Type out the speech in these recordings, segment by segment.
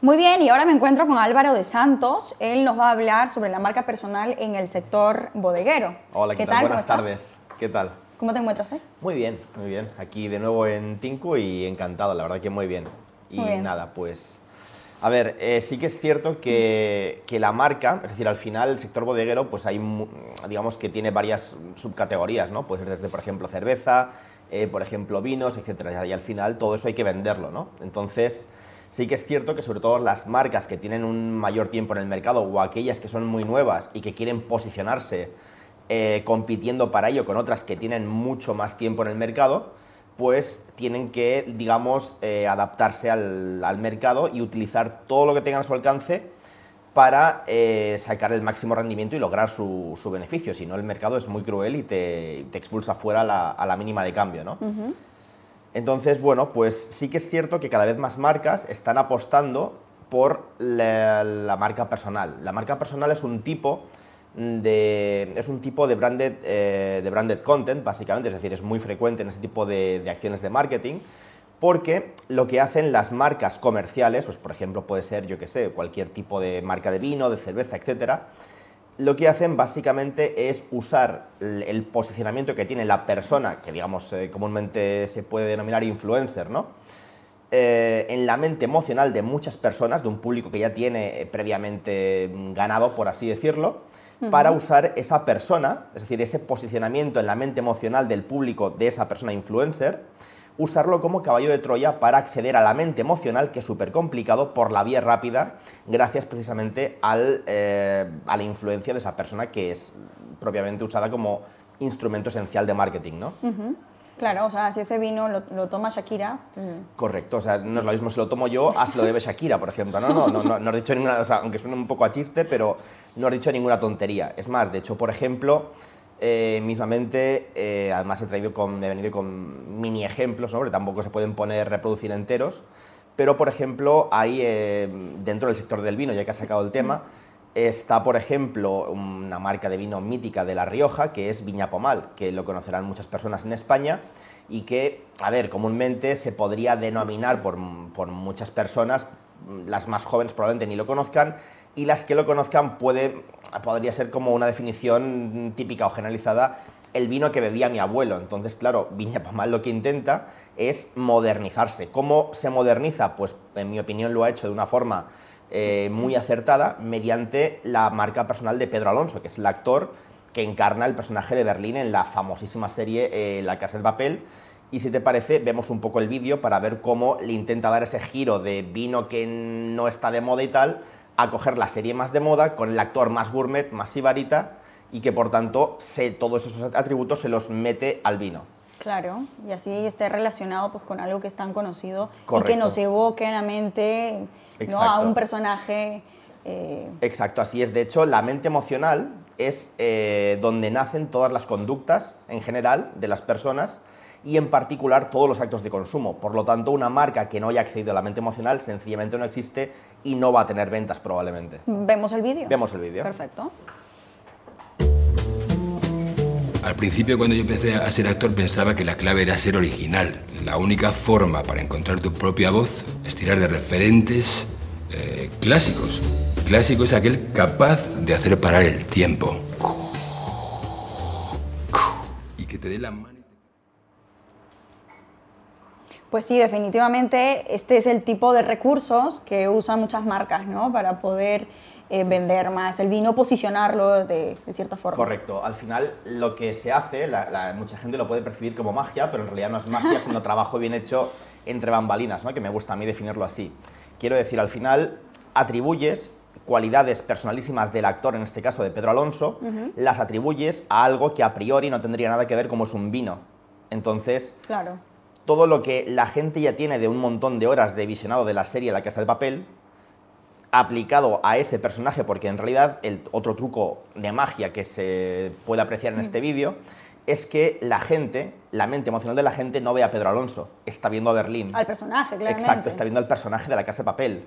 Muy bien, y ahora me encuentro con Álvaro de Santos. Él nos va a hablar sobre la marca personal en el sector bodeguero. Hola, ¿qué, tal? Buenas tardes. ¿Qué tal? ¿Cómo te encuentras hoy? Muy bien, muy bien. Aquí de nuevo en Tinku y encantado, la verdad que muy bien. Y nada, pues... A ver, eh, sí que es cierto que, que, la marca, es decir, al final el sector bodeguero, pues hay, digamos que tiene varias subcategorías, ¿no? Puede ser desde, por ejemplo, cerveza, eh, por ejemplo, vinos, etcétera. Y al final todo eso hay que venderlo, ¿no? Entonces, Sí que es cierto que sobre todo las marcas que tienen un mayor tiempo en el mercado o aquellas que son muy nuevas y que quieren posicionarse eh, compitiendo para ello con otras que tienen mucho más tiempo en el mercado, pues tienen que, digamos, eh, adaptarse al, mercado y utilizar todo lo que tengan a su alcance para eh, sacar el máximo rendimiento y lograr su, beneficio. Si no, el mercado es muy cruel y te, expulsa fuera a la, mínima de cambio, ¿no? Entonces, bueno, pues sí que es cierto que cada vez más marcas están apostando por la, marca personal. La marca personal es un tipo de, es un tipo de branded, eh, de branded content, básicamente, es decir, es muy frecuente en ese tipo de, de, acciones de marketing, porque lo que hacen las marcas comerciales, pues por ejemplo puede ser, yo que sé, cualquier tipo de marca de vino, de cerveza, etcétera, lo que hacen básicamente es usar el posicionamiento que tiene la persona, que digamos eh, comúnmente se puede denominar influencer, ¿no? Eh, en la mente emocional de muchas personas, de un público que ya tiene eh, previamente ganado, por así decirlo, para usar esa persona, es decir, ese posicionamiento en la mente emocional del público de esa persona influencer, usarlo como caballo de Troya para acceder a la mente emocional, que es súper complicado, por la vía rápida, gracias precisamente al, eh, a la influencia de esa persona que es propiamente usada como instrumento esencial de marketing, ¿no? Claro, o sea, si ese vino lo, toma Shakira. Mm. Correcto, o sea, no es lo mismo si lo tomo yo a si lo debe Shakira, por ejemplo. No, no, no, no, no, dicho ninguna, o sea, aunque suene un poco a chiste, pero no he dicho ninguna tontería. Es más, de hecho, por ejemplo, eh, mismamente, eh, además he, traído con, he venido con mini ejemplos, ¿no? tampoco se pueden poner, reproducir enteros, pero por ejemplo, hay eh, dentro del sector del vino, ya que ha sacado el tema, está por ejemplo una marca de vino mítica de La Rioja, que es Viña Pomal, que lo conocerán muchas personas en España y que, a ver, comúnmente se podría denominar por, por muchas personas, las más jóvenes probablemente ni lo conozcan, y las que lo conozcan puede, podría ser como una definición típica o generalizada el vino que bebía mi abuelo. Entonces, claro, Viña Pamal lo que intenta es modernizarse. ¿Cómo se moderniza? Pues, en mi opinión, lo ha hecho de una forma eh, muy acertada mediante la marca personal de Pedro Alonso, que es el actor que encarna el personaje de Berlín en la famosísima serie eh, La Casa de Papel. Y si te parece, vemos un poco el vídeo para ver cómo le intenta dar ese giro de vino que no está de moda y tal, a coger la serie más de moda con el actor más gourmet, más sibarita y que por tanto se, todos esos atributos se los mete al vino. Claro, y así esté relacionado pues, con algo que es tan conocido y que nos evoque en la mente ¿no? a un personaje. Eh, Exacto, así es. De hecho, la mente emocional es eh, donde nacen todas las conductas en general de las personas y en particular todos los actos de consumo. Por lo tanto, una marca que no haya accedido a la mente emocional sencillamente no existe y no va a tener ventas probablemente. ¿Vemos el vídeo? Vemos el vídeo. Perfecto. Al principio cuando yo empecé a ser actor pensaba que la clave era ser original. La única forma para encontrar tu propia voz es tirar de referentes eh, clásicos. Clásico es aquel capaz de hacer parar el tiempo. Y que te dé la mano. Pues sí, definitivamente este es el tipo de recursos que usan muchas marcas, ¿no? Para poder eh, vender más el vino, posicionarlo de, cierta forma. Correcto. Al final lo que se hace, mucha gente lo puede percibir como magia, pero en realidad no es magia, sino trabajo bien hecho entre bambalinas, ¿no? Que me gusta a mí definirlo así. Quiero decir, al final atribuyes cualidades personalísimas del actor, en este caso de Pedro Alonso, las atribuyes a algo que a priori no tendría nada que ver como es un vino. Entonces, claro todo lo que la gente ya tiene de un montón de horas de visionado de la serie La Casa de Papel, aplicado a ese personaje, porque en realidad el otro truco de magia que se puede apreciar en este mm. vídeo es que la gente, la mente emocional de la gente no ve a Pedro Alonso, está viendo a Berlín. Al personaje, claro. Exacto, está viendo al personaje de la Casa de Papel.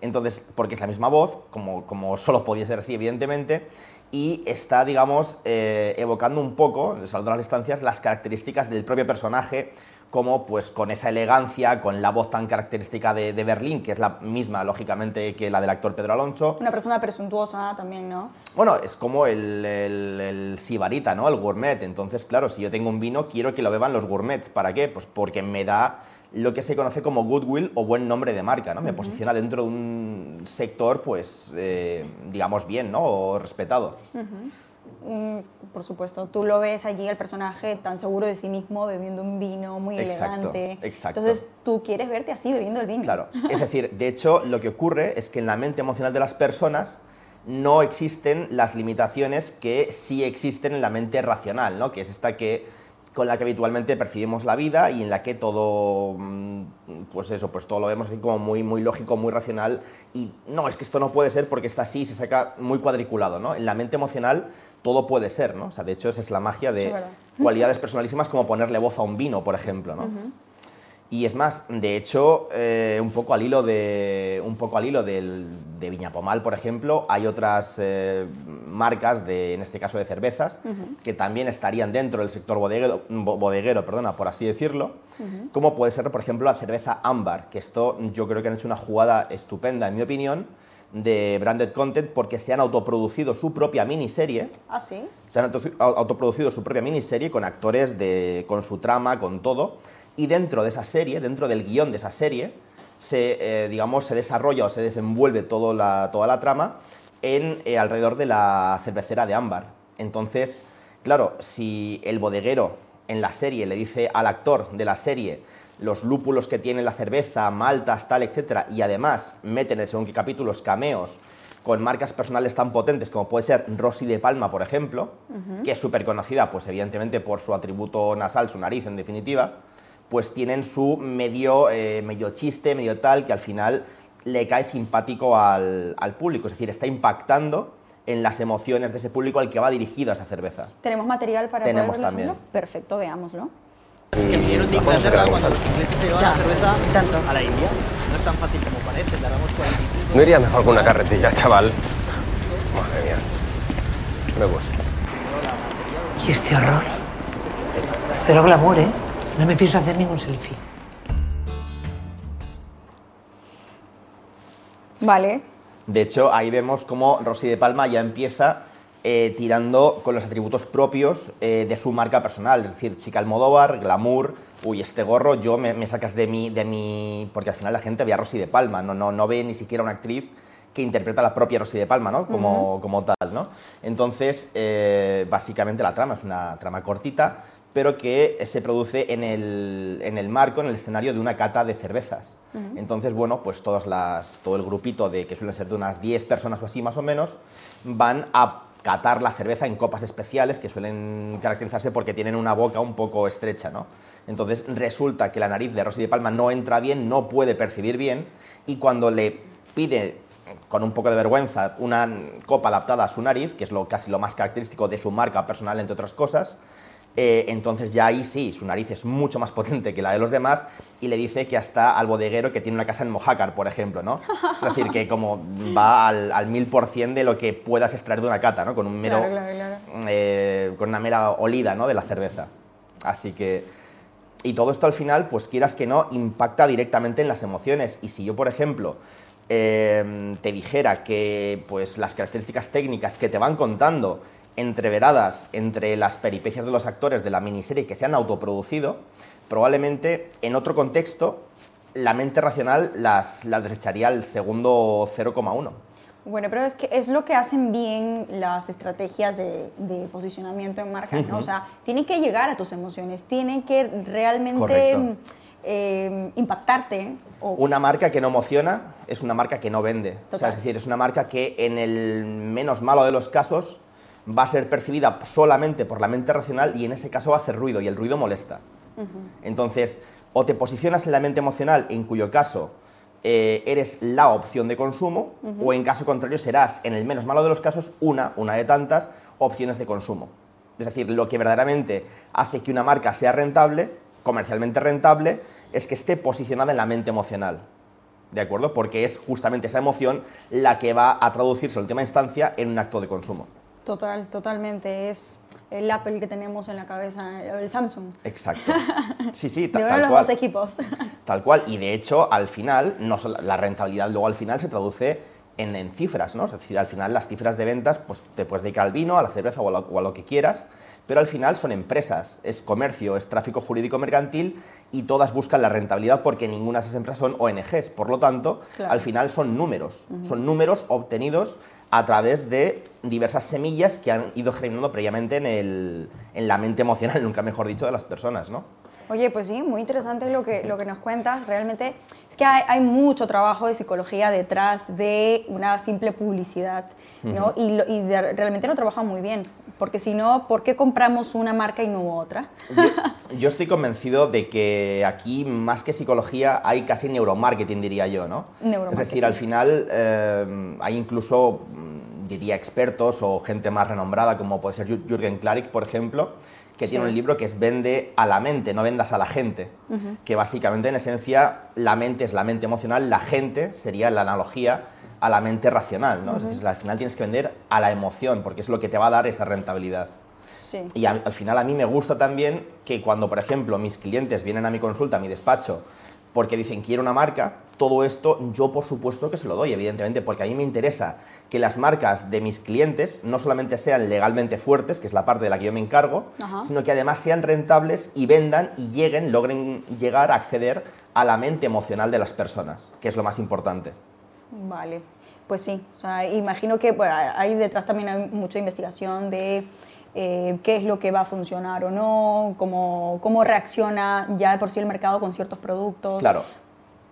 Entonces, porque es la misma voz, como, como solo podía ser así, evidentemente, y está, digamos, eh, evocando un poco, salvando las distancias, las características del propio personaje, como pues con esa elegancia, con la voz tan característica de, Berlín, que es la misma, lógicamente, que la del actor Pedro Alonso. Una persona presuntuosa también, ¿no? Bueno, es como el, el, sibarita, ¿no? El gourmet. Entonces, claro, si yo tengo un vino, quiero que lo beban los gourmets. ¿Para qué? Pues porque me da lo que se conoce como goodwill o buen nombre de marca, ¿no? Me posiciona dentro de un sector, pues, eh, digamos bien, ¿no? O respetado. Por supuesto, tú lo ves allí el personaje tan seguro de sí mismo bebiendo un vino muy elegante. Exacto. Entonces tú quieres verte así bebiendo el vino. Claro. Es decir, de hecho, lo que ocurre es que en la mente emocional de las personas no existen las limitaciones que sí existen en la mente racional, ¿no? Que es esta que con la que habitualmente percibimos la vida y en la que todo, mm, pues eso, pues todo lo vemos así como muy, muy lógico, muy racional y no, es que esto no puede ser porque está así, se saca muy cuadriculado, ¿no? En la mente emocional todo puede ser, ¿no? O sea, de hecho esa es la magia de cualidades personalísimas como ponerle voz a un vino, por ejemplo, ¿no? Y es más, de hecho, eh, un poco al hilo de, un poco al hilo del, de Viñapomal, por ejemplo, hay otras eh, marcas, de, en este caso de cervezas, que también estarían dentro del sector bodeguero, bodeguero perdona, por así decirlo, como puede ser, por ejemplo, la cerveza Ámbar, que esto yo creo que han hecho una jugada estupenda, en mi opinión, de branded content porque se han autoproducido su propia miniserie. ¿Ah, sí? Se han autoproducido su propia miniserie con actores, de, con su trama, con todo y dentro de esa serie, dentro del guion de esa serie, se, eh, digamos, se desarrolla o se desenvuelve toda la, toda la trama en, eh, alrededor de la cervecera de ámbar. Entonces, claro, si el bodeguero en la serie le dice al actor de la serie los lúpulos que tiene la cerveza, maltas, tal, etcétera, y además meten según qué capítulos cameos con marcas personales tan potentes como puede ser Rosy de Palma, por ejemplo, que es súper conocida, pues evidentemente por su atributo nasal, su nariz en definitiva, pues tienen su medio, eh, medio chiste, medio tal, que al final le cae simpático al, público, es decir, está impactando en las emociones de ese público al que va dirigida esa cerveza. ¿Tenemos material para Tenemos también. Perfecto, veámoslo. Es que vinieron de Inglaterra cuando los ingleses se llevan la cerveza tanto. a la India. No es tan fácil como parece, tardamos 45... No iría mejor con una carretilla, chaval. Madre mía. Me gusta. ¿Y este horror? Pero glamour, ¿eh? No me pienso hacer ningún selfie. Vale. De hecho, ahí vemos cómo Rosy de Palma ya empieza eh, tirando con los atributos propios eh, de su marca personal. Es decir, chica Almodóvar, glamour, uy, este gorro, yo me, sacas de mi, de mi... Porque al final la gente ve a Rosy de Palma, no, no, no ve ni siquiera una actriz que interpreta a la propia Rosy de Palma, ¿no? Como, como tal, ¿no? Entonces, eh, básicamente la trama es una trama cortita, pero que se produce en el, marco, en el escenario de una cata de cervezas. Entonces, bueno, pues todas las, todo el grupito, de, que suelen ser de unas 10 personas o así más o menos, van a catar la cerveza en copas especiales que suelen caracterizarse porque tienen una boca un poco estrecha, ¿no? Entonces resulta que la nariz de Rosy de Palma no entra bien, no puede percibir bien y cuando le pide con un poco de vergüenza una copa adaptada a su nariz, que es lo, casi lo más característico de su marca personal, entre otras cosas, eh, entonces ya ahí sí, su nariz es mucho más potente que la de los demás y le dice que hasta al bodeguero que tiene una casa en Mojácar, por ejemplo, ¿no? Es decir, que como va al mil por cien de lo que puedas extraer de una cata, ¿no? Con, un mero, eh, con una mera olida, ¿no? De la cerveza. Así que... Y todo esto al final, pues quieras que no, impacta directamente en las emociones. Y si yo, por ejemplo, eh, te dijera que pues, las características técnicas que te van contando entreveradas entre las peripecias de los actores de la miniserie que se han autoproducido, probablemente en otro contexto la mente racional las, las desecharía al segundo 0,1. Bueno, pero es que es lo que hacen bien las estrategias de, posicionamiento en marca, ¿no? O sea, tienen que llegar a tus emociones, tienen que realmente eh, impactarte. Una marca que no emociona es una marca que no vende. O sea, es decir, es una marca que en el menos malo de los casos va a ser percibida solamente por la mente racional y en ese caso va a hacer ruido y el ruido molesta. Entonces, o te posicionas en la mente emocional, en cuyo caso eh, eres la opción de consumo, o en caso contrario serás, en el menos malo de los casos, una, una de tantas opciones de consumo. Es decir, lo que verdaderamente hace que una marca sea rentable, comercialmente rentable, es que esté posicionada en la mente emocional. ¿De acuerdo? Porque es justamente esa emoción la que va a traducirse en última instancia en un acto de consumo. Total, totalmente. Es el Apple que tenemos en la cabeza, el Samsung. Exacto. Sí, sí, ta, tal los cual. Dos equipos. Tal cual. Y de hecho, al final, no la rentabilidad luego al final se traduce en, en, cifras, ¿no? Es decir, al final las cifras de ventas, pues te puedes dedicar al vino, a la cerveza o a lo, o a lo que quieras, pero al final son empresas, es comercio, es tráfico jurídico mercantil y todas buscan la rentabilidad porque ninguna de esas empresas son ONGs. Por lo tanto, claro. al final son números, uh -huh. son números obtenidos a través de diversas semillas que han ido germinando previamente en, el, en la mente emocional, nunca mejor dicho, de las personas, ¿no? Oye, pues sí, muy interesante lo que, lo que nos cuentas. Realmente es que hay, hay mucho trabajo de psicología detrás de una simple publicidad, ¿no? Uh -huh. Y, lo, y de, realmente lo trabajan muy bien. Porque si no, ¿por qué compramos una marca y no otra? Yo, yo, estoy convencido de que aquí, más que psicología, hay casi neuromarketing, diría yo, ¿no? Es decir, al final eh, hay incluso, mm, diría, expertos o gente más renombrada, como puede ser Jürgen Klarik, por ejemplo, que sí. tiene un libro que es Vende a la mente, no vendas a la gente. Uh -huh. Que básicamente, en esencia, la mente es la mente emocional, la gente sería la analogía a la mente racional, ¿no? Uh -huh. Es decir, al final tienes que vender a la emoción, porque es lo que te va a dar esa rentabilidad. Sí. Y a, al final a mí me gusta también que cuando, por ejemplo, mis clientes vienen a mi consulta, a mi despacho, porque dicen quiero una marca, todo esto yo por supuesto que se lo doy, evidentemente, porque a mí me interesa que las marcas de mis clientes no solamente sean legalmente fuertes, que es la parte de la que yo me encargo, Ajá. sino que además sean rentables y vendan y lleguen, logren llegar a acceder a la mente emocional de las personas, que es lo más importante. Vale, pues sí. O sea, imagino que bueno, ahí detrás también hay mucha investigación de eh, qué es lo que va a funcionar o no, cómo, cómo reacciona ya de por sí el mercado con ciertos productos. Claro.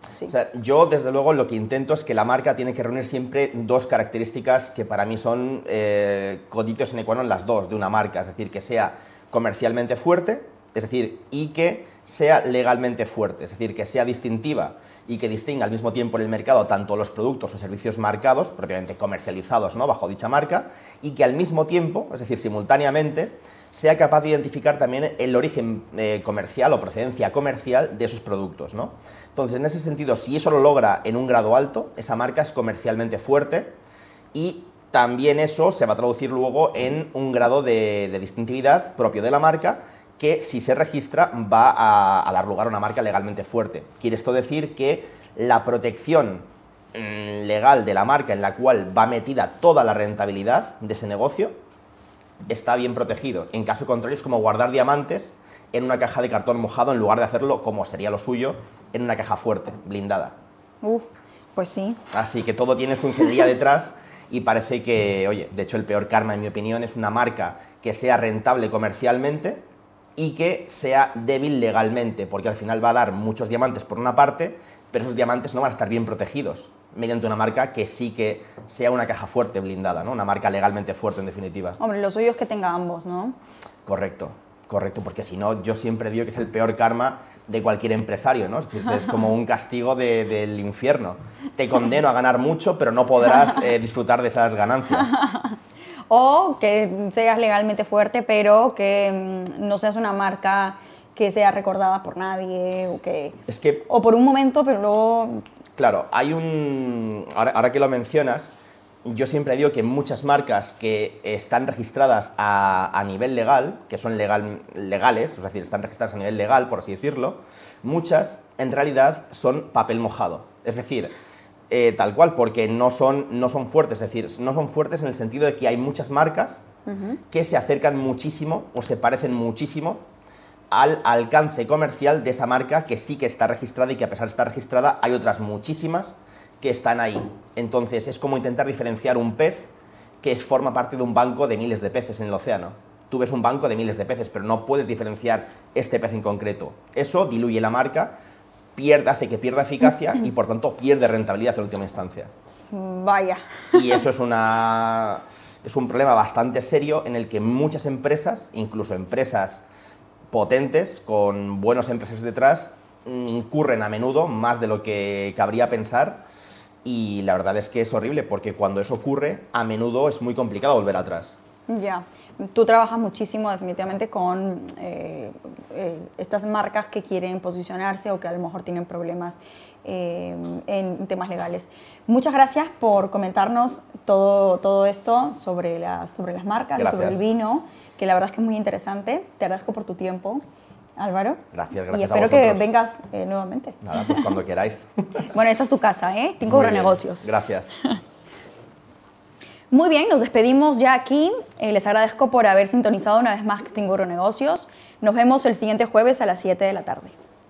Sí. O sea, yo, desde luego, lo que intento es que la marca tiene que reunir siempre dos características que para mí son eh, coditos en ecuador las dos de una marca, es decir, que sea comercialmente fuerte, es decir, y que sea legalmente fuerte, es decir, que sea distintiva y que distinga al mismo tiempo en el mercado tanto los productos o servicios marcados, propiamente comercializados ¿no? bajo dicha marca, y que al mismo tiempo, es decir, simultáneamente, sea capaz de identificar también el origen eh, comercial o procedencia comercial de esos productos. ¿no? Entonces, en ese sentido, si eso lo logra en un grado alto, esa marca es comercialmente fuerte y también eso se va a traducir luego en un grado de, de distintividad propio de la marca que si se registra va a, a, dar lugar a una marca legalmente fuerte. Quiere esto decir que la protección mm, legal de la marca en la cual va metida toda la rentabilidad de ese negocio está bien protegido. En caso contrario es como guardar diamantes en una caja de cartón mojado en lugar de hacerlo, como sería lo suyo, en una caja fuerte, blindada. Uf, pues sí. Así que todo tiene su ingeniería detrás y parece que, oye, de hecho el peor karma en mi opinión es una marca que sea rentable comercialmente, y que sea débil legalmente, porque al final va a dar muchos diamantes por una parte, pero esos diamantes no van a estar bien protegidos mediante una marca que sí que sea una caja fuerte, blindada, ¿no? una marca legalmente fuerte en definitiva. Hombre, lo suyo es que tenga ambos, ¿no? Correcto, correcto, porque si no, yo siempre digo que es el peor karma de cualquier empresario, ¿no? Es, decir, es como un castigo de, del infierno. Te condeno a ganar mucho, pero no podrás eh, disfrutar de esas ganancias o que seas legalmente fuerte, pero que mm, no seas una marca que sea recordada por nadie o que, es que o por un momento, pero luego claro, hay un ahora, ahora, que lo mencionas, yo siempre digo que muchas marcas que están registradas a, a nivel legal, que son legal, legales, es decir, están registradas a nivel legal, por así decirlo, muchas en realidad son papel mojado. Es decir, eh, tal cual, porque no son, no son fuertes, es decir, no son fuertes en el sentido de que hay muchas marcas uh -huh. que se acercan muchísimo o se parecen muchísimo al alcance comercial de esa marca que sí que está registrada y que a pesar de estar registrada hay otras muchísimas que están ahí. Entonces es como intentar diferenciar un pez que es, forma parte de un banco de miles de peces en el océano. Tú ves un banco de miles de peces, pero no puedes diferenciar este pez en concreto. Eso diluye la marca pierde, hace que pierda eficacia y por tanto pierde rentabilidad en última instancia. Vaya. Y eso es, una, es un problema bastante serio en el que muchas empresas, incluso empresas potentes, con buenos empresarios detrás, incurren a menudo más de lo que cabría pensar y la verdad es que es horrible porque cuando eso ocurre, a menudo es muy complicado volver atrás. Ya. Tú trabajas muchísimo definitivamente con eh, eh, estas marcas que quieren posicionarse o que a lo mejor tienen problemas en temas legales. Muchas gracias por comentarnos todo, todo esto sobre, las sobre las marcas, sobre el vino, que la verdad es que es muy interesante. Te agradezco por tu tiempo. Álvaro. Gracias, gracias. Y espero que vengas eh, nuevamente. Nada, pues cuando queráis. bueno, esta es tu casa, ¿eh? Cinco Negocios. Gracias. Muy bien, nos despedimos ya aquí. Eh, les agradezco por haber sintonizado una vez más Tingo Negocios. Nos vemos el siguiente jueves a las 7 de la tarde.